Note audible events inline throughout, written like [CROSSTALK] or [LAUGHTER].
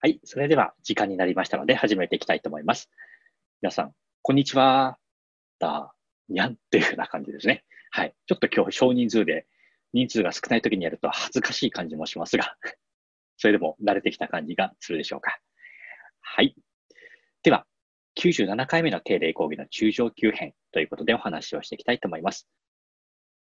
はい。それでは時間になりましたので始めていきたいと思います。皆さん、こんにちは。だ、にゃんっていうふうな感じですね。はい。ちょっと今日少人数で人数が少ない時にやると恥ずかしい感じもしますが、それでも慣れてきた感じがするでしょうか。はい。では、97回目の定例講義の中上級編ということでお話をしていきたいと思います。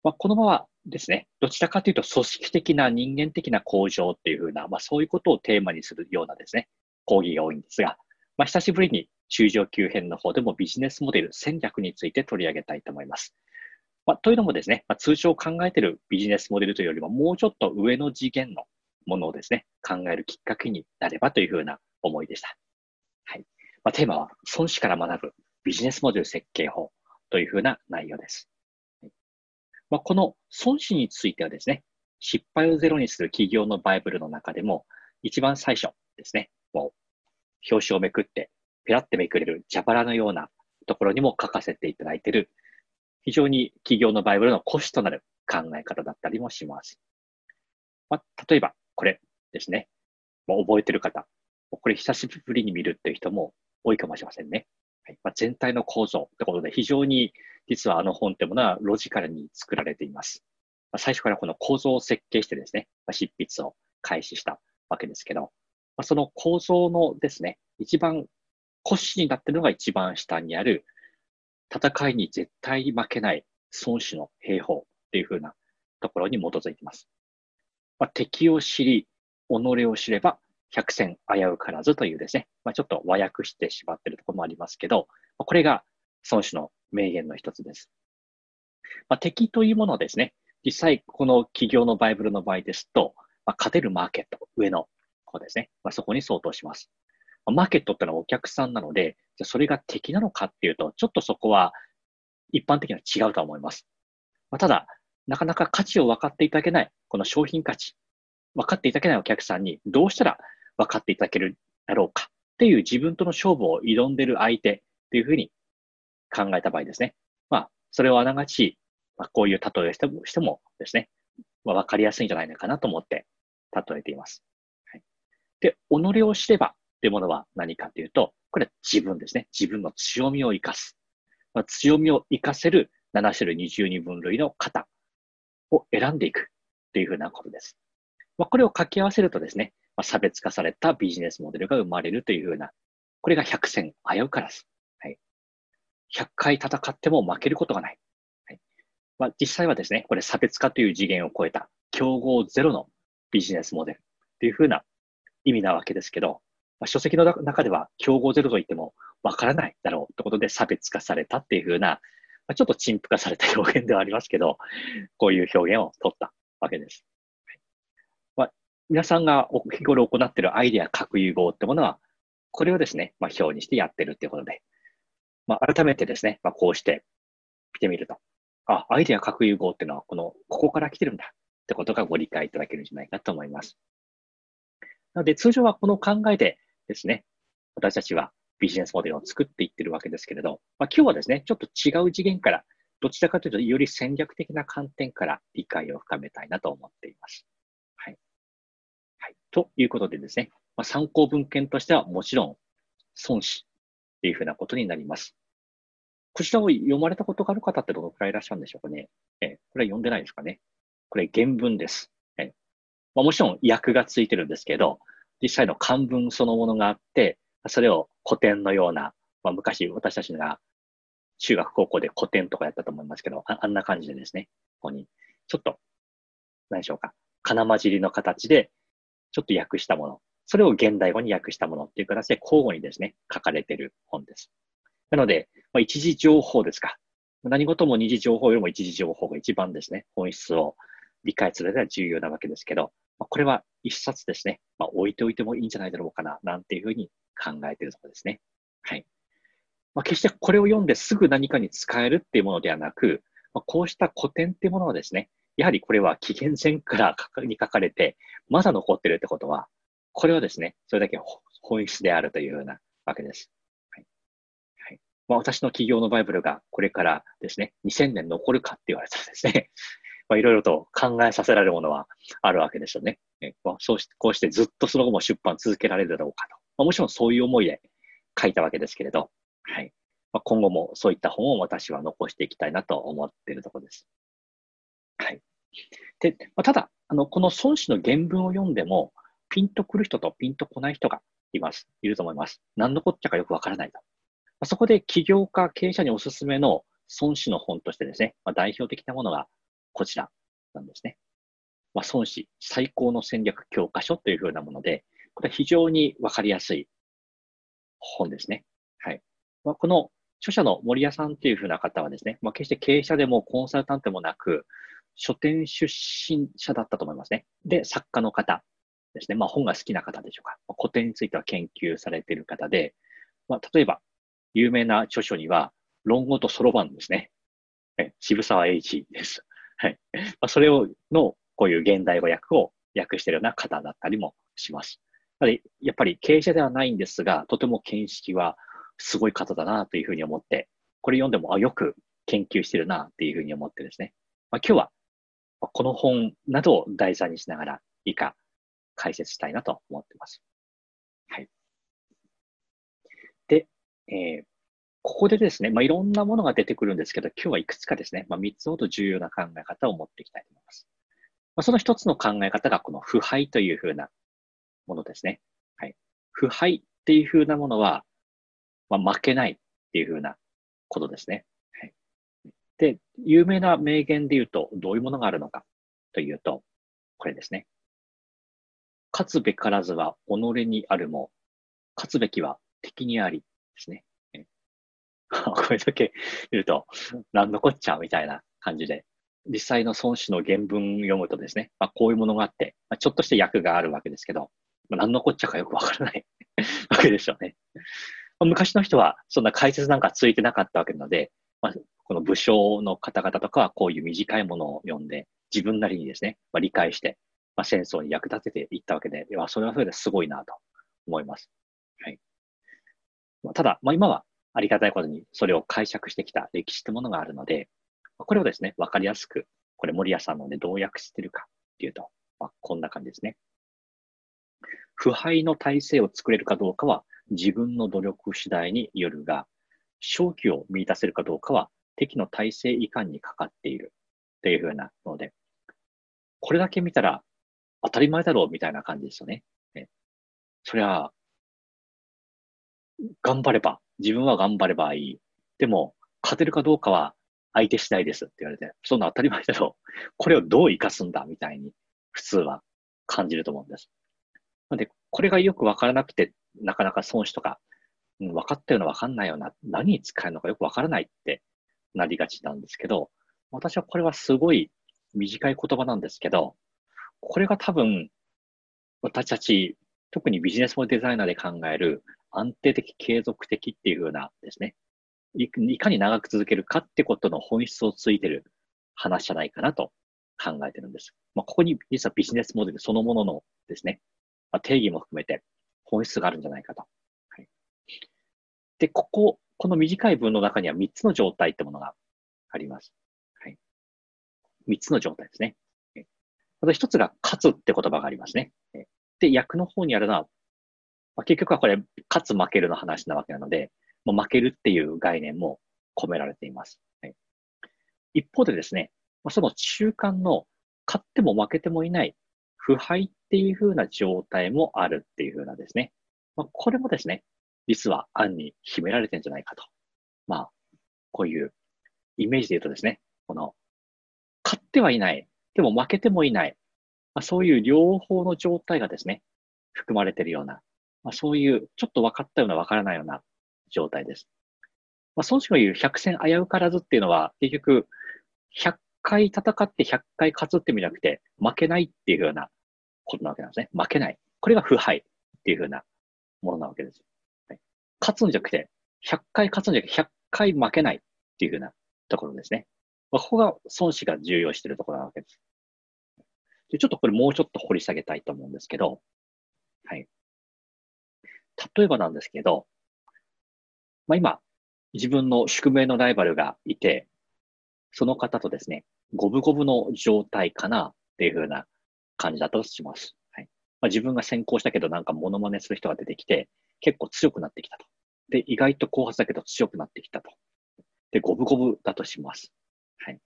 まあ、このままですね、どちらかというと組織的な人間的な向上っていうふうな、まあ、そういうことをテーマにするようなですね、講義が多いんですが、まあ、久しぶりに中上級編の方でもビジネスモデル戦略について取り上げたいと思います。まあ、というのもですね、まあ、通常考えているビジネスモデルというよりももうちょっと上の次元のものをですね、考えるきっかけになればというふうな思いでした。はい。まあ、テーマは、孫子から学ぶビジネスモデル設計法というふうな内容です。まあ、この孫子についてはですね、失敗をゼロにする企業のバイブルの中でも、一番最初ですね、もう表紙をめくって、ペラってめくれる蛇腹のようなところにも書かせていただいている、非常に企業のバイブルの骨子となる考え方だったりもします。まあ、例えば、これですね。もう覚えてる方、これ久しぶりに見るっていう人も多いかもしれませんね。はいまあ、全体の構造ってことで非常に実はあの本ってものはロジカルに作られています。最初からこの構造を設計してですね、執筆を開始したわけですけど、その構造のですね、一番骨子になっているのが一番下にある戦いに絶対に負けない孫子の兵法っていうふうなところに基づいています。まあ、敵を知り、己を知れば百戦危うからずというですね、まあ、ちょっと和訳してしまっているところもありますけど、これが孫子の名言の一つです。まあ、敵というものはですね、実際この企業のバイブルの場合ですと、まあ、勝てるマーケット、上の方ですね、まあ、そこに相当します。マーケットってのはお客さんなので、じゃそれが敵なのかっていうと、ちょっとそこは一般的には違うと思います。まあ、ただ、なかなか価値を分かっていただけない、この商品価値、分かっていただけないお客さんにどうしたら分かっていただけるだろうかっていう自分との勝負を挑んでいる相手っていうふうに考えた場合ですね。まあ、それをあながち、まあ、こういう例えをしてもしてもですね、まあ、分かりやすいんじゃないのかなと思って例えています。はい、で、己を知ればっていうものは何かというと、これは自分ですね。自分の強みを生かす。まあ、強みを生かせる7種類22分類の型を選んでいくっていうふうなことです。まあ、これを掛け合わせるとですね、まあ、差別化されたビジネスモデルが生まれるというふうな、これが100戦危うからず。100回戦っても負けることがない。はい。まあ、実際はですね、これ差別化という次元を超えた競合ゼロのビジネスモデルというふうな意味なわけですけど、まあ、書籍の中では競合ゼロと言ってもわからないだろうということで差別化されたっていうふうな、まあ、ちょっと陳腐化された表現ではありますけど、こういう表現を取ったわけです。はい。ま皆さんが日頃行っているアイデア核融合ってものは、これをですね、まあ、表にしてやってるっていうことで、まあ、改めてですね、まあ、こうして見てみると、あ、アイデア核融合っていうのは、この、ここから来てるんだってことがご理解いただけるんじゃないかと思います。なので、通常はこの考えでですね、私たちはビジネスモデルを作っていってるわけですけれど、まあ、今日はですね、ちょっと違う次元から、どちらかというと、より戦略的な観点から理解を深めたいなと思っています。はい。はいということでですね、まあ、参考文献としてはもちろん孫子っていうふうなことになります。こちらを読まれたことがある方ってどのくらいいらっしゃるんでしょうかね。えこれは読んでないですかね。これ原文です。えまあ、もちろん訳がついてるんですけど、実際の漢文そのものがあって、それを古典のような、まあ、昔私たちが中学高校で古典とかやったと思いますけど、あんな感じでですね、ここに、ちょっと、何でしょうか、金混じりの形でちょっと訳したもの、それを現代語に訳したものっていう形で交互にですね、書かれている本です。なので、まあ、一時情報ですか。何事も二次情報よりも一時情報が一番ですね、本質を理解するのは重要なわけですけど、まあ、これは一冊ですね、まあ、置いておいてもいいんじゃないだろうかな、なんていうふうに考えているところですね。はい。まあ、決してこれを読んですぐ何かに使えるっていうものではなく、まあ、こうした古典っていうものはですね、やはりこれは紀元前からに書かれて、まだ残ってるってことは、これはですね、それだけ本質であるというようなわけです。まあ、私の企業のバイブルがこれからですね、2000年残るかって言われたらですね、[LAUGHS] まあ、いろいろと考えさせられるものはあるわけですよね。えまあ、そうしこうしてずっとその後も出版続けられるだろうかと。まあ、もちろんそういう思いで書いたわけですけれど、はい。まあ、今後もそういった本を私は残していきたいなと思っているところです。はい。で、まあ、ただ、あの、この孫子の原文を読んでも、ピンとくる人とピンとこない人がいます。いると思います。何のこっちゃかよくわからないと。そこで起業家、経営者におすすめの孫子の本としてですね、まあ、代表的なものがこちらなんですね。まあ、孫子最高の戦略教科書というふうなもので、これは非常にわかりやすい本ですね。はい。まあ、この著者の森谷さんというふうな方はですね、まあ、決して経営者でもコンサルタントもなく、書店出身者だったと思いますね。で、作家の方ですね。まあ、本が好きな方でしょうか。古典については研究されている方で、まあ、例えば、有名な著書には、論語とそろばんですね。渋沢栄一です。はい。それを、の、こういう現代語訳を訳しているような方だったりもします。やっぱり経営者ではないんですが、とても見識はすごい方だなというふうに思って、これ読んでも、あ、よく研究してるなというふうに思ってですね。まあ、今日は、この本などを題材にしながら、以下、解説したいなと思っています。はい。で、えー、ここでですね、まあ、いろんなものが出てくるんですけど、今日はいくつかですね、まあ、3つほど重要な考え方を持っていきたいと思います。まあ、その一つの考え方が、この腐敗というふうなものですね。はい。腐敗っていうふうなものは、まあ、負けないっていうふうなことですね。はい。で、有名な名言で言うと、どういうものがあるのかというと、これですね。勝つべからずは己にあるも、勝つべきは敵にありですね。[LAUGHS] これだけ言うと、何のこっちゃみたいな感じで、実際の孫子の原文読むとですね、まあ、こういうものがあって、まあ、ちょっとした訳があるわけですけど、まあ、何のこっちゃかよくわからない [LAUGHS] わけですよね。まあ、昔の人はそんな解説なんかついてなかったわけなので、まあ、この武将の方々とかはこういう短いものを読んで、自分なりにですね、まあ、理解して、まあ、戦争に役立てていったわけで、いやそれはそれですごいなと思います。はい。ただ、まあ、今はありがたいことにそれを解釈してきた歴史ってものがあるので、これをですね、わかりやすく、これ森谷さんのね、どう訳してるかっていうと、まあ、こんな感じですね。腐敗の体制を作れるかどうかは自分の努力次第によるが、正気を見出せるかどうかは敵の体制移管にかかっているっていうふうなので、これだけ見たら当たり前だろうみたいな感じですよね。ねそりゃ、頑張れば、自分は頑張ればいい。でも、勝てるかどうかは相手次第ですって言われて、そんな当たり前だろう。これをどう活かすんだみたいに、普通は感じると思うんです。なので、これがよくわからなくて、なかなか損失とか、うん、分かったような分かんないような、何に使えるのかよくわからないってなりがちなんですけど、私はこれはすごい短い言葉なんですけど、これが多分、私たち、特にビジネスモデザイナーで考える安定的、継続的っていう風なですね、いかに長く続けるかってことの本質をついてる話じゃないかなと考えてるんです。まあ、ここに実はビジネスモデルそのもののですね、まあ、定義も含めて本質があるんじゃないかと。はい、で、ここ、この短い文の中には3つの状態ってものがあります。はい、3つの状態ですね。まず1つが勝つって言葉がありますね。で、役の方にあるのは、まあ、結局はこれ、勝つ負けるの話なわけなので、もう負けるっていう概念も込められています。はい、一方でですね、まあ、その中間の勝っても負けてもいない腐敗っていう風な状態もあるっていう風なですね。まあ、これもですね、実は案に秘められてるんじゃないかと。まあ、こういうイメージで言うとですね、この、勝ってはいない、でも負けてもいない、まあ、そういう両方の状態がですね、含まれているような、まあ、そういうちょっと分かったような分からないような状態です。まあ、孫子が言う百戦危うからずっていうのは、結局、100回戦って100回勝つって意味じゃなくて、負けないっていうようなことなわけなんですね。負けない。これが腐敗っていうふうなものなわけです。はい、勝つんじゃなくて、100回勝つんじゃなくて、100回負けないっていうふうなところですね。まあ、ここが孫子が重要しているところなわけです。でちょっとこれもうちょっと掘り下げたいと思うんですけど、はい。例えばなんですけど、まあ、今、自分の宿命のライバルがいて、その方とですね、五分五分の状態かなっていう風な感じだとします。はいまあ、自分が先行したけどなんかモノマネする人が出てきて、結構強くなってきたと。で、意外と後発だけど強くなってきたと。で、五分五分だとします。はい。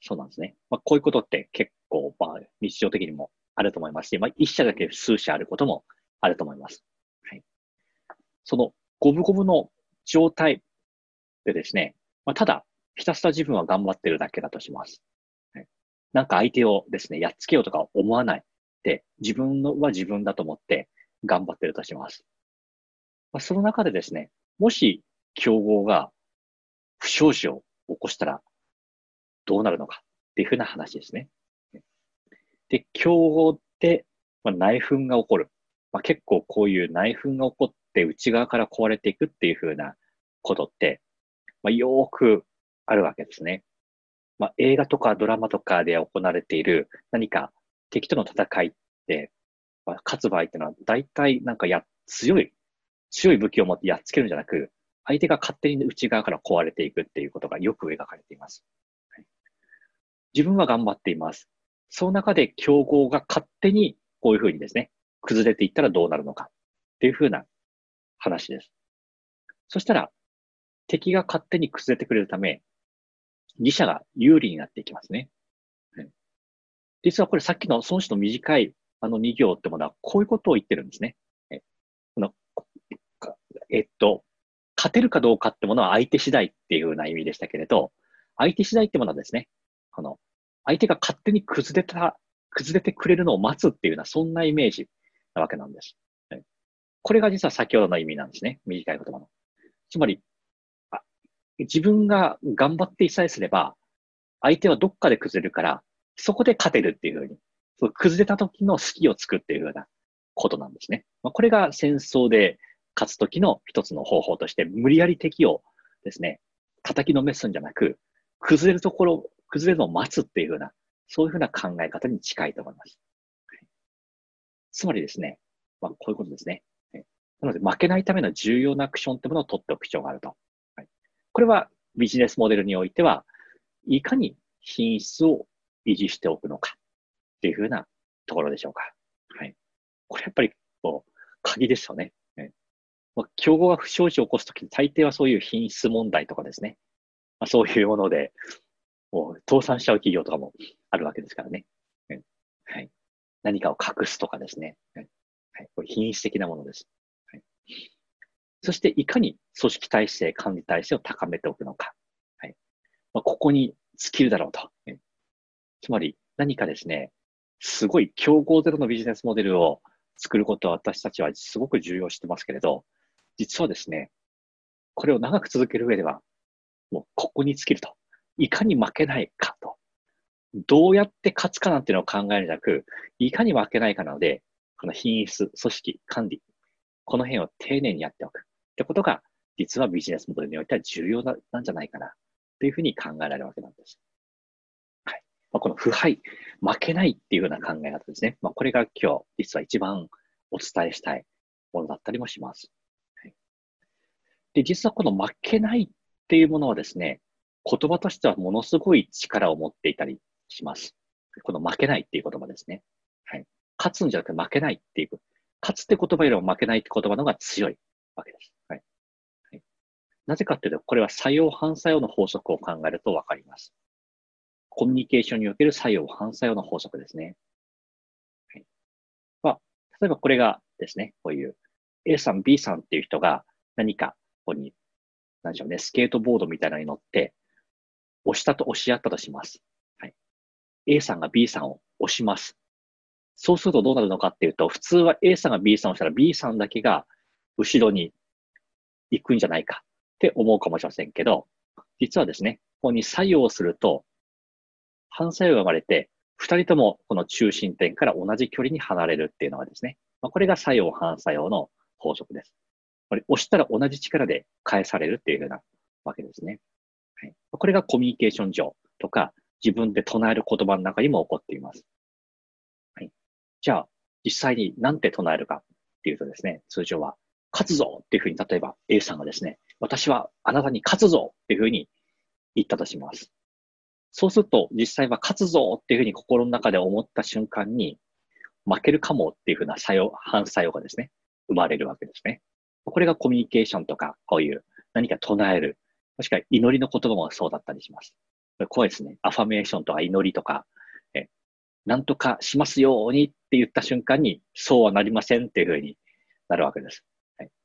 そうなんですね。まあ、こういうことって結構、まあ、日常的にもあると思いますし、まあ、一社だけ数社あることもあると思います。その五分五分の状態でですね、まあ、ただ、ひたすら自分は頑張ってるだけだとします。なんか相手をですね、やっつけようとか思わない。で、自分のは自分だと思って頑張ってるとします。まあ、その中でですね、もし競合が不祥事を起こしたらどうなるのかっていうふうな話ですね。で、競合って、まあ、内紛が起こる。まあ、結構こういう内紛が起こって内側から壊れていくっていうふうなことって、まあ、よくあるわけですね。まあ、映画とかドラマとかで行われている何か敵との戦いって、まあ、勝つ場合っていうのは大体なんかや、強い、強い武器を持ってやっつけるんじゃなく、相手が勝手に内側から壊れていくっていうことがよく描かれています。はい、自分は頑張っています。その中で競合が勝手にこういうふうにですね、崩れていったらどうなるのかっていうふうな話です。そしたら、敵が勝手に崩れてくれるため、自社が有利になっていきますね。実はこれさっきの孫子の短いあの2行ってものはこういうことを言ってるんですね。えのえっと、勝てるかどうかってものは相手次第っていうような意味でしたけれど、相手次第ってものはですね、あの、相手が勝手に崩れた、崩れてくれるのを待つっていうような、そんなイメージなわけなんです。これが実は先ほどの意味なんですね。短い言葉の。つまり、自分が頑張っていさえすれば、相手はどっかで崩れるから、そこで勝てるっていうふうに、そう崩れた時の隙を作っているようなことなんですね。まあ、これが戦争で勝つ時の一つの方法として、無理やり敵をですね、叩きのめすんじゃなく、崩れるところ、崩れるのを待つっていうふうな、そういうふうな考え方に近いと思います。つまりですね、まあ、こういうことですね。なので、負けないための重要なアクションってものを取っておく必要があると。はいこれはビジネスモデルにおいては、いかに品質を維持しておくのかっていうふうなところでしょうか。はい。これやっぱり、こう、鍵ですよね。ねまあ、競合が不祥事を起こすときに大抵はそういう品質問題とかですね。まあ、そういうもので、もう倒産しちゃう企業とかもあるわけですからね。はい。何かを隠すとかですね。はい。これ品質的なものです。そして、いかに組織体制、管理体制を高めておくのか。はい。まあ、ここに尽きるだろうと。つまり、何かですね、すごい競合ゼロのビジネスモデルを作ることは私たちはすごく重要してますけれど、実はですね、これを長く続ける上では、もうここに尽きると。いかに負けないかと。どうやって勝つかなんていうのを考えるんじゃなく、いかに負けないかなので、この品質、組織、管理、この辺を丁寧にやっておく。ってことが、実はビジネスモデルにおいては重要なんじゃないかな、というふうに考えられるわけなんです。はい。まあ、この腐敗、負けないっていうような考え方ですね。まあ、これが今日、実は一番お伝えしたいものだったりもします。はい、で、実はこの負けないっていうものはですね、言葉としてはものすごい力を持っていたりします。この負けないっていう言葉ですね。はい。勝つんじゃなくて負けないっていう。勝つって言葉よりも負けないって言葉の方が強いわけです。はい。はい、なぜかっていうと、これは作用反作用の法則を考えるとわかります。コミュニケーションにおける作用反作用の法則ですね。はい。まあ、例えばこれがですね、こういう A さん、B さんっていう人が何かここに、何でしょうね、スケートボードみたいなのに乗って、押したと押し合ったとします。はい。A さんが B さんを押します。そうするとどうなるのかっていうと、普通は A さんが B さんをしたら B さんだけが後ろに行くんじゃないかって思うかもしれませんけど、実はですね、ここに作用すると、反作用が生まれて、二人ともこの中心点から同じ距離に離れるっていうのがですね、ま、これが作用反作用の法則です。これ押したら同じ力で返されるっていうようなわけですね。はい、これがコミュニケーション上とか自分で唱える言葉の中にも起こっています。はい、じゃあ、実際に何て唱えるかっていうとですね、通常は勝つぞっていうふうに、例えば A さんがですね、私はあなたに勝つぞっていうふうに言ったとします。そうすると、実際は勝つぞっていうふうに心の中で思った瞬間に、負けるかもっていうふうな作用、反作用がですね、生まれるわけですね。これがコミュニケーションとか、こういう何か唱える、もしくは祈りの言葉もそうだったりします。こうですね、アファメーションとか祈りとか、え、なんとかしますようにって言った瞬間に、そうはなりませんっていうふうになるわけです。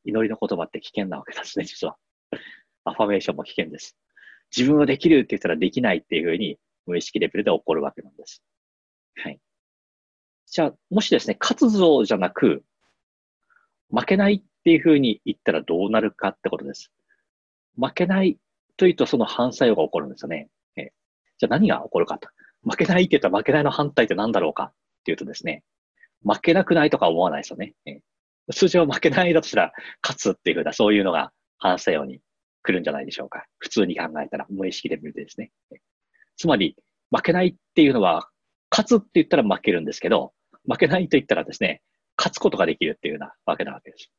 祈りの言葉って危険なわけですね、実は。アファメーションも危険です。自分はできるって言ったらできないっていうふうに無意識レベルで起こるわけなんです。はい。じゃあ、もしですね、勝つぞじゃなく、負けないっていうふうに言ったらどうなるかってことです。負けないというとその反作用が起こるんですよね。えじゃあ何が起こるかと。負けないって言ったら負けないの反対って何だろうかっていうとですね、負けなくないとか思わないですよね。え通常負けないだとしたら勝つっていうふうなそういうのが反作用に来るんじゃないでしょうか。普通に考えたら無意識レベルでですね。つまり負けないっていうのは勝つって言ったら負けるんですけど、負けないと言ったらですね、勝つことができるっていうようなわけなわけです。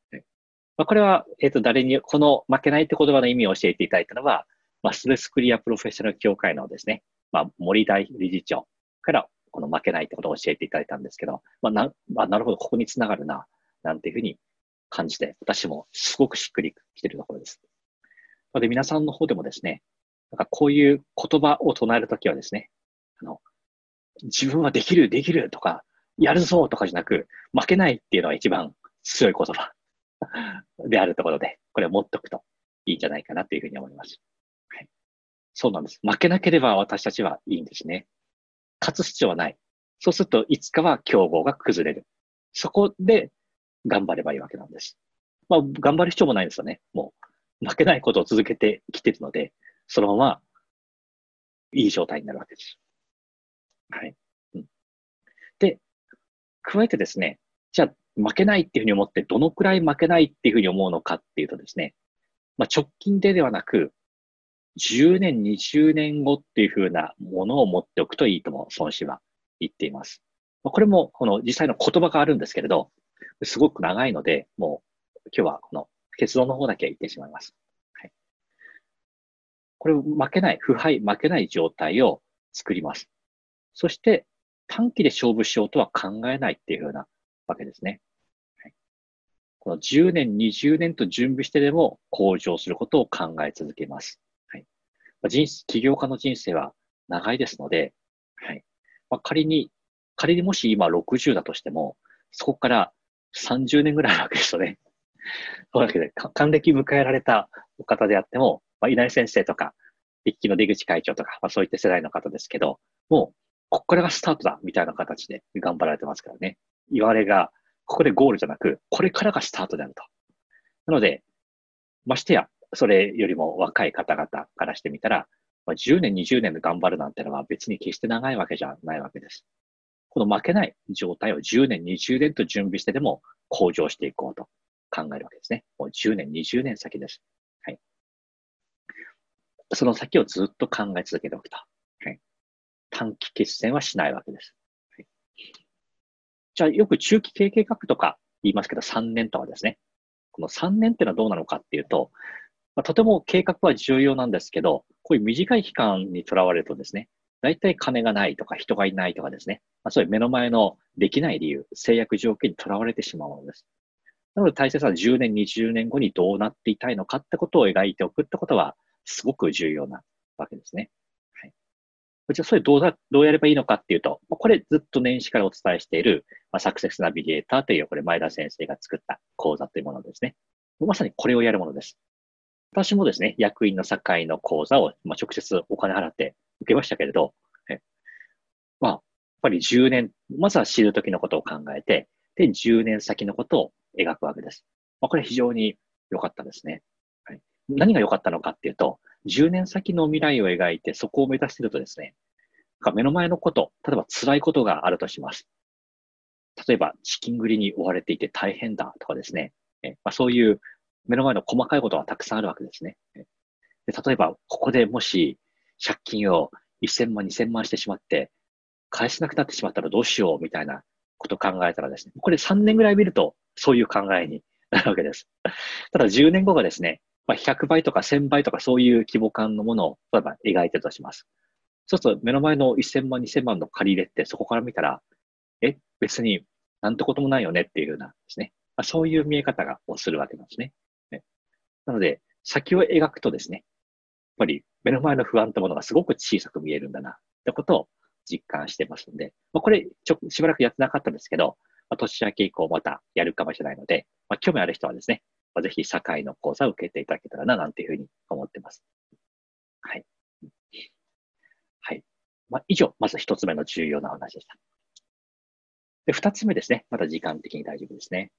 まあ、これは、えっ、ー、と、誰に、この負けないって言葉の意味を教えていただいたのは、まあ、ストレスクリアプロフェッショナル協会のですね、まあ、森大理事長からこの負けないってことを教えていただいたんですけど、まあ、な、まあ、なるほど、ここにつながるな、なんていうふうに感じて、私もすごくしっくりきてるところです。ので、皆さんの方でもですね、なんかこういう言葉を唱えるときはですね、あの、自分はできる、できるとか、やるぞとかじゃなく、負けないっていうのは一番強い言葉 [LAUGHS] であるところで、これを持っておくといいんじゃないかなというふうに思います。はい、そうなんです。負けなければ私たちはいいんですね。勝つ必要はない。そうすると、いつかは競合が崩れる。そこで頑張ればいいわけなんです。まあ、頑張る必要もないんですよね。もう、負けないことを続けてきてるので、そのまま、いい状態になるわけです。はい。うん、で、加えてですね、じゃあ、負けないっていうふうに思って、どのくらい負けないっていうふうに思うのかっていうとですね、まあ、直近でではなく、10年、20年後っていうふうなものを持っておくといいとも、孫子は言っています。これも、この実際の言葉があるんですけれど、すごく長いので、もう今日はこの結論の方だけ言ってしまいます。はい、これ負けない、腐敗、負けない状態を作ります。そして短期で勝負しようとは考えないっていうふうなわけですね。はいこの10年、20年と準備してでも向上することを考え続けます。はい。人起業家の人生は長いですので、はい。まあ、仮に、仮にもし今60だとしても、そこから30年ぐらいあるわけですよね。そうだけで、還暦迎えられたお方であっても、まあ、稲荷先生とか、一期の出口会長とか、まあ、そういった世代の方ですけど、もう、ここからがスタートだ、みたいな形で頑張られてますからね。言われがここでゴールじゃなく、これからがスタートであると。なので、ましてや、それよりも若い方々からしてみたら、まあ、10年、20年で頑張るなんてのは別に決して長いわけじゃないわけです。この負けない状態を10年、20年と準備してでも向上していこうと考えるわけですね。もう10年、20年先です。はい。その先をずっと考え続けておくと。はい。短期決戦はしないわけです。はいじゃあよく中期経営計画とか言いますけど、3年とかですね。この3年っていうのはどうなのかっていうと、まあ、とても計画は重要なんですけど、こういう短い期間にとらわれるとですね、大体金がないとか人がいないとかですね、まあ、そういう目の前のできない理由、制約条件にとらわれてしまうものです。なので大切な10年、20年後にどうなっていたいのかってことを描いておくってことは、すごく重要なわけですね。はいじゃあそれどうだ、どうやればいいのかっていうと、これずっと年始からお伝えしている、まあ、サクセスナビゲーターという、これ前田先生が作った講座というものですね。まさにこれをやるものです。私もですね、役員の境の講座を、まあ、直接お金払って受けましたけれど、えまあ、やっぱり10年、まずは知るときのことを考えて、で、10年先のことを描くわけです。まあ、これ非常に良かったですね。はい、何が良かったのかっていうと、10年先の未来を描いてそこを目指してるとですね、目の前のこと、例えば辛いことがあるとします。例えば資金繰りに追われていて大変だとかですね、えまあ、そういう目の前の細かいことはたくさんあるわけですね。で例えば、ここでもし借金を1000万、2000万してしまって、返せなくなってしまったらどうしようみたいなことを考えたらですね、これ3年ぐらい見るとそういう考えに [LAUGHS] なるわけです。ただ10年後がですね、まあ、100倍とか1000倍とかそういう規模感のものを、例えば描いてるとします。そうすると目の前の1000万、2000万の借り入れってそこから見たら、え、別になんてこともないよねっていうようなですね。まあ、そういう見え方をするわけなんですね。ねなので、先を描くとですね、ぱり目の前の不安ってものがすごく小さく見えるんだなってことを実感してますんで、まあ、これちょ、しばらくやってなかったんですけど、まあ、年明け以降またやるかもしれないので、まあ、興味ある人はですね、まあ、ぜひ境の講座を受けていただけたらな、なんていうふうに思ってます。はい。はい。まあ、以上、まず一つ目の重要な話でした。で、二つ目ですね。また時間的に大丈夫ですね。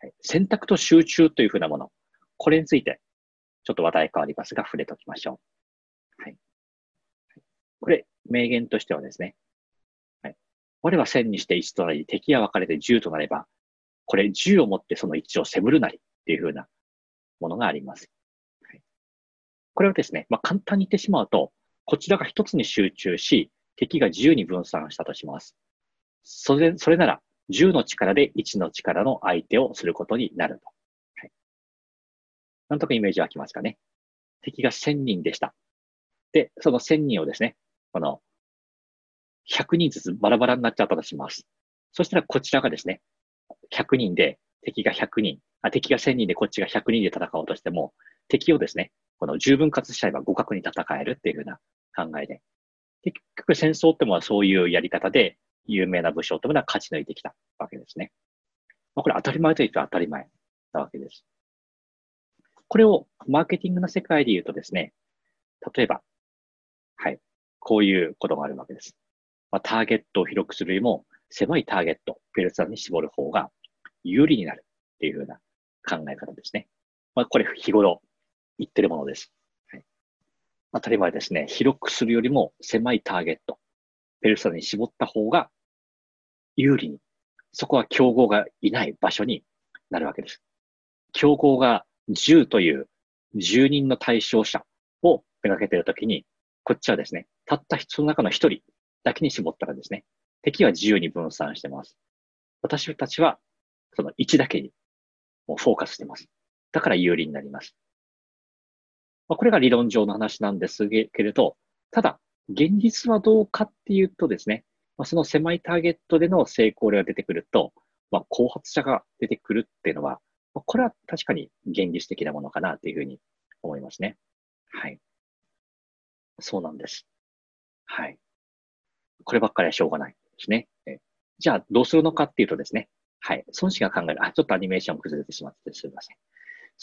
はい、選択と集中というふうなもの。これについて、ちょっと話題変わりますが、触れておきましょう。はい。これ、名言としてはですね。はい。我は千にして一となり、敵が分かれて十となれば、これ十をもってその一を攻るなりっていうふうなものがあります。はい、これはですね、まあ、簡単に言ってしまうと、こちらが一つに集中し、敵が自由に分散したとします。それ、それなら、10の力で1の力の相手をすることになると。なんとかイメージ湧きますかね。敵が1000人でした。で、その1000人をですね、この、100人ずつバラバラになっちゃったとします。そしたらこちらがですね、100人で敵が100人、あ敵が1000人でこっちが100人で戦おうとしても、敵をですね、この十分割しちゃえば互角に戦えるっていうふうな考えで。結局戦争ってもはそういうやり方で、有名な武将というのは勝ち抜いてきたわけですね。まあ、これ当たり前と言うと当たり前なわけです。これをマーケティングの世界で言うとですね、例えば、はい、こういうことがあるわけです。まあ、ターゲットを広くするよりも、狭いターゲット、ペルソナに絞る方が有利になるっていうふうな考え方ですね。まあ、これ日頃言ってるものです。はい、当たり前ですね。広くするよりも狭いターゲット、ペルソナに絞った方が有利に、そこは競合がいない場所になるわけです。競合が10という10人の対象者をめがけているときに、こっちはですね、たったその中の1人だけに絞ったらですね、敵は自由に分散してます。私たちはその1だけにもうフォーカスしてます。だから有利になります。まあ、これが理論上の話なんですけれど、ただ、現実はどうかっていうとですね、まあ、その狭いターゲットでの成功例が出てくると、まあ、後発者が出てくるっていうのは、これは確かに現実的なものかなというふうに思いますね。はい。そうなんです。はい。こればっかりはしょうがないですね。えじゃあ、どうするのかっていうとですね、はい。孫子が考える、あ、ちょっとアニメーション崩れてしまってすみません。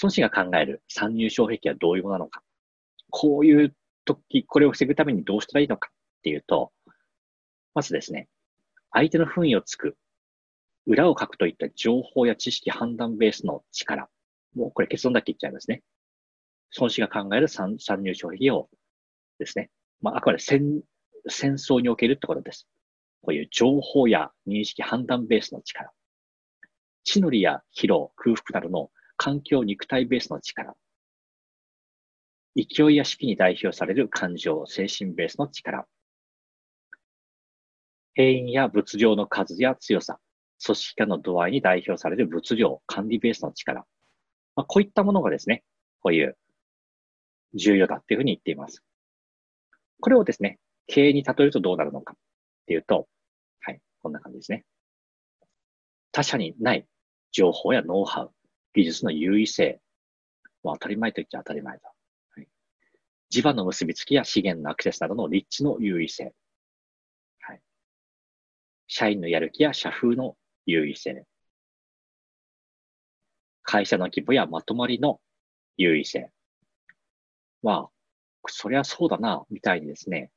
孫子が考える参入障壁はどういうものなのか。こういう時、これを防ぐためにどうしたらいいのかっていうと、まずですね、相手の雰囲をつく、裏を書くといった情報や知識、判断ベースの力。もうこれ結論だけ言っちゃいますね。孫子が考える参入障壁をですね、まあ、あくまで戦戦争におけるってことです。こういう情報や認識、判断ベースの力。地の利や疲労、空腹などの環境、肉体ベースの力。勢いや式に代表される感情、精神ベースの力。兵員や物量の数や強さ、組織化の度合いに代表される物量、管理ベースの力。まあ、こういったものがですね、こういう重要だっていうふうに言っています。これをですね、経営に例えるとどうなるのかっていうと、はい、こんな感じですね。他社にない情報やノウハウ、技術の優位性。まあ、当たり前と言っちゃ当たり前だ。はい、地場の結びつきや資源のアクセスなどの立地の優位性。はい、社員のやる気や社風の優位性。会社の規模やまとまりの優位性。まあ、そりゃそうだな、みたいにですね、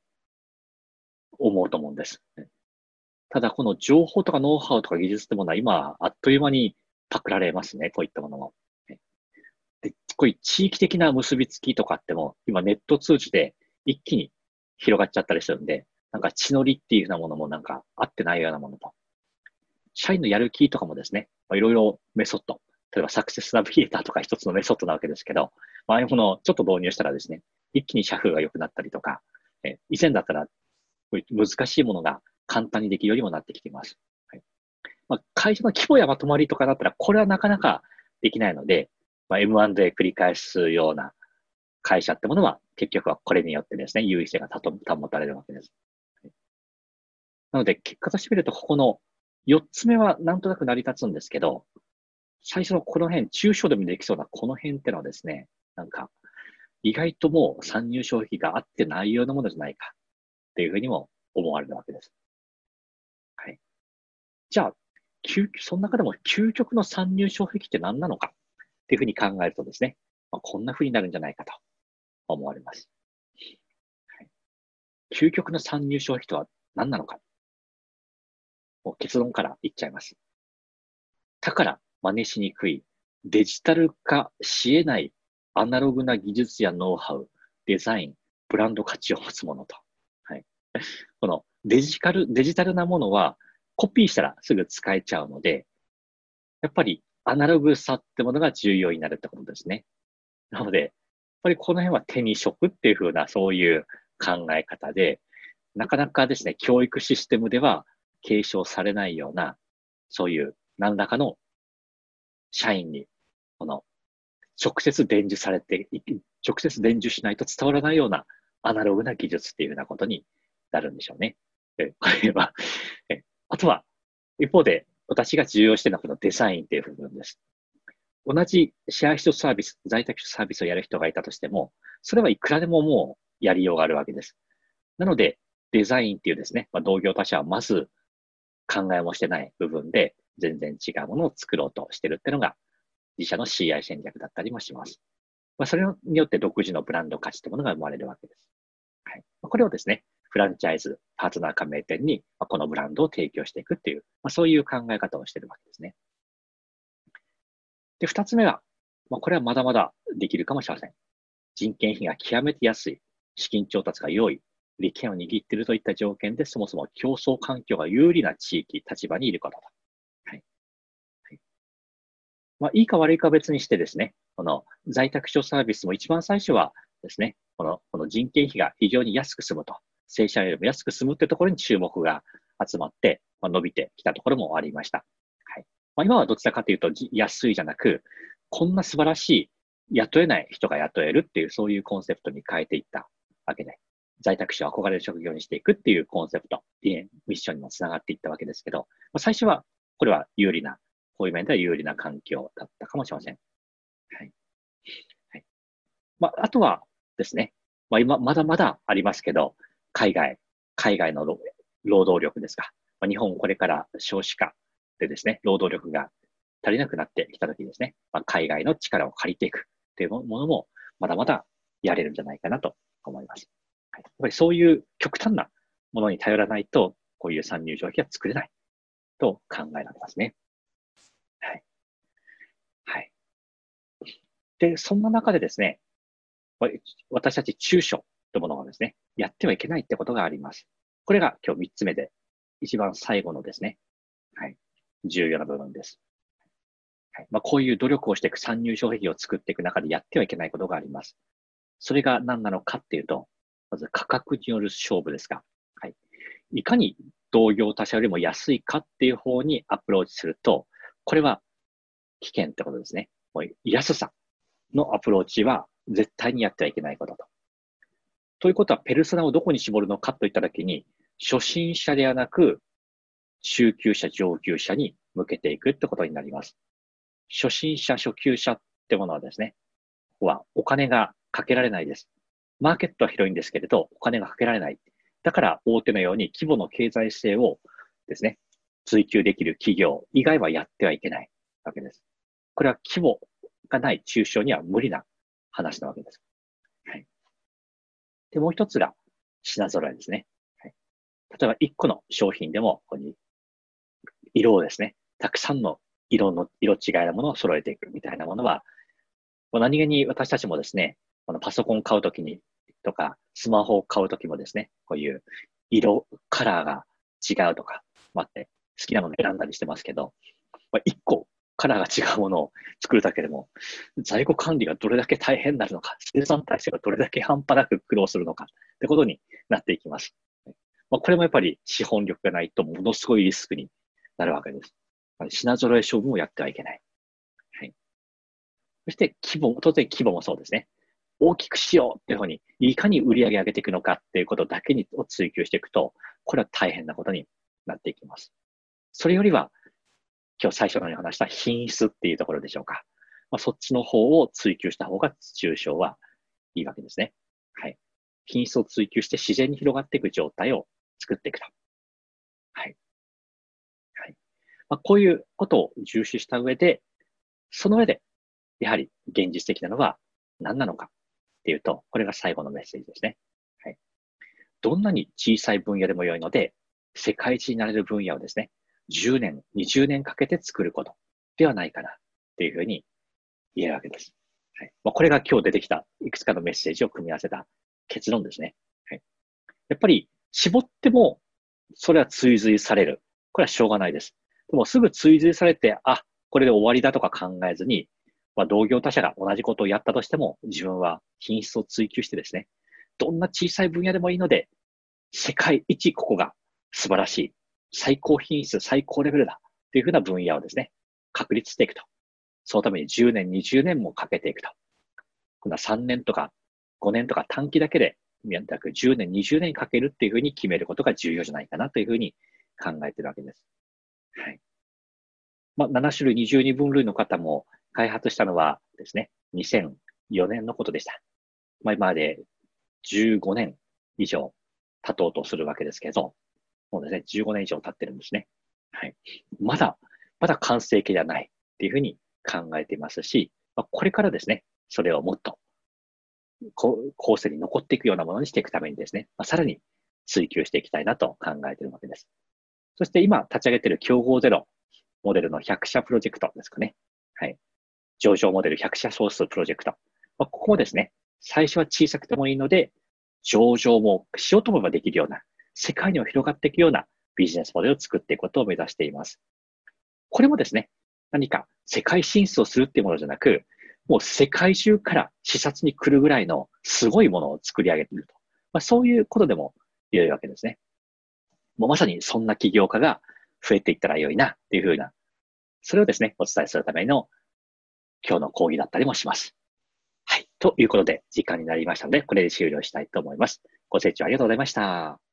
思うと思うんです。ただ、この情報とかノウハウとか技術ってものは今、あっという間にパクられますね、こういったものも。で、こういう地域的な結びつきとかっても、今ネット通じて一気に広がっちゃったりするんで、なんか血のりっていうようなものもなんか合ってないようなものと。社員のやる気とかもですね、いろいろメソッド、例えばサクセスナビゲーターとか一つのメソッドなわけですけど、まああいうものをちょっと導入したらですね、一気に社風が良くなったりとか、え以前だったら難しいものが簡単にできるようにもなってきています。はいまあ、会社の規模やまとまりとかだったら、これはなかなかできないので、まあ、M&A 繰り返すような会社ってものは結局はこれによってですね、優位性が保たれるわけです。なので、結果として見ると、ここの4つ目はなんとなく成り立つんですけど、最初のこの辺、中小でもできそうなこの辺ってのはですね、なんか、意外ともう参入障壁があってないようなものじゃないかっていうふうにも思われるわけです。はい。じゃあ、その中でも究極の参入障壁って何なのかっていうふうに考えるとですね、まあ、こんなふうになるんじゃないかと思われます。はい、究極の参入障壁とは何なのかもう結論から言っちゃいます。だから真似しにくいデジタル化し得ないアナログな技術やノウハウ、デザイン、ブランド価値を持つものと。はい。[LAUGHS] このデジカル、デジタルなものはコピーしたらすぐ使えちゃうので、やっぱりアナログさってものが重要になるってことですね。なので、やっぱりこの辺は手に職っていうふうなそういう考え方で、なかなかですね、教育システムでは継承されないような、そういう何らかの社員に、この直接伝授されて、直接伝授しないと伝わらないようなアナログな技術っていうふうなことになるんでしょうね。えこれはえ、あとは、一方で私が重要してるのはこのデザインっていう部分です。同じシェア人サービス、在宅サービスをやる人がいたとしても、それはいくらでももうやりようがあるわけです。なので、デザインっていうですね、まあ、同業他社はまず考えもしてない部分で全然違うものを作ろうとしてるっていうのが自社の CI 戦略だったりもします。まあ、それによって独自のブランド価値というものが生まれるわけです。はい。これをですね、フランチャイズ、パートナー加盟店にこのブランドを提供していくっていう、まあ、そういう考え方をしてるわけですね。で、二つ目は、まあ、これはまだまだできるかもしれません。人件費が極めて安い、資金調達が良い、利権を握っているといった条件で、そもそも競争環境が有利な地域、立場にいることだ。はい。はい、まあ、いいか悪いか別にしてですね、この在宅所サービスも一番最初はですね、このこの人件費が非常に安く済むと、正社員よりも安く済むってところに注目が集まって、まあ、伸びてきたところもありました。はい。まあ、今はどちらかというと、安いじゃなく、こんな素晴らしい雇えない人が雇えるっていう、そういうコンセプトに変えていったわけで、在宅者を憧れる職業にしていくっていうコンセプト、ミッションにもつながっていったわけですけど、まあ、最初は、これは有利な、こういう面では有利な環境だったかもしれません。はい。はい。まあ、あとはですね、まあ今、まだまだありますけど、海外、海外の労働力ですが、まあ、日本これから少子化でですね、労働力が足りなくなってきたときですね、まあ、海外の力を借りていくというものも、まだまだやれるんじゃないかなと思います。やっぱりそういう極端なものに頼らないと、こういう参入状況は作れないと考えられますね。はい。はい。で、そんな中でですね、私たち中小というものがですね、やってはいけないってことがあります。これが今日3つ目で、一番最後のですね、はい、重要な部分です。はいまあ、こういう努力をしていく参入障壁を作っていく中でやってはいけないことがあります。それが何なのかっていうと、まず価格による勝負ですが、はい。いかに同業他社よりも安いかっていう方にアプローチすると、これは危険ってことですね。もう安さのアプローチは絶対にやってはいけないことと。ということは、ペルソナをどこに絞るのかといったときに、初心者ではなく、中級者、上級者に向けていくってことになります。初心者、初級者ってものはですね、ここはお金がかけられないです。マーケットは広いんですけれど、お金がかけられない。だから大手のように規模の経済性をですね、追求できる企業以外はやってはいけないわけです。これは規模がない中小には無理な話なわけです。はい。で、もう一つが品揃えですね。はい、例えば一個の商品でも、ここに色をですね、たくさんの色の、色違いのものを揃えていくみたいなものは、何気に私たちもですね、このパソコン買うときにとか、スマホを買うときもですね、こういう色、カラーが違うとか、まあ、って好きなもの選んだりしてますけど、まあ、1個カラーが違うものを作るだけでも、在庫管理がどれだけ大変になるのか、生産体制がどれだけ半端なく苦労するのかってことになっていきます。まあ、これもやっぱり資本力がないとものすごいリスクになるわけです。品揃え勝負もやってはいけない。はい。そして規模、当然規模もそうですね。大きくしようっていうふうに、いかに売り上げ上げていくのかっていうことだけにを追求していくと、これは大変なことになっていきます。それよりは、今日最初のように話した品質っていうところでしょうか。まあ、そっちの方を追求した方が中小はいいわけですね。はい。品質を追求して自然に広がっていく状態を作っていくと。はい。はい。まあ、こういうことを重視した上で、その上で、やはり現実的なのは何なのかっていうと、これが最後のメッセージですね。はい。どんなに小さい分野でも良いので、世界一になれる分野をですね、10年、20年かけて作ることではないかなっていうふうに言えるわけです。はい。まあ、これが今日出てきたいくつかのメッセージを組み合わせた結論ですね。はい。やっぱり絞っても、それは追随される。これはしょうがないです。でもすぐ追随されて、あ、これで終わりだとか考えずに、まあ、同業他社が同じことをやったとしても、自分は品質を追求してですね、どんな小さい分野でもいいので、世界一ここが素晴らしい、最高品質、最高レベルだっていうふうな分野をですね、確立していくと。そのために10年、20年もかけていくと。こんな3年とか5年とか短期だけで、約10年、20年かけるっていうふうに決めることが重要じゃないかなというふうに考えてるわけです。はい。まあ、7種類22分類の方も開発したのはですね、2004年のことでした。まあ、今まで15年以上経とうとするわけですけど、もうですね、15年以上経ってるんですね。はい。まだ、まだ完成形ではないっていうふうに考えていますし、まあ、これからですね、それをもっと後世に残っていくようなものにしていくためにですね、まあ、さらに追求していきたいなと考えているわけです。そして今立ち上げている競合ゼロモデルの100社プロジェクトですかね。はい。上場モデル100社総数プロジェクト。まあ、ここもですね、最初は小さくてもいいので、上場もしようと思えばできるような、世界にも広がっていくようなビジネスモデルを作っていくことを目指しています。これもですね、何か世界進出をするっていうものじゃなく、もう世界中から視察に来るぐらいのすごいものを作り上げていると。まあ、そういうことでも良いわけですね。もうまさにそんな起業家が増えていったら良いなっていうふうな、それをですね、お伝えするための今日の講義だったりもします。はい。ということで、時間になりましたので、これで終了したいと思います。ご清聴ありがとうございました。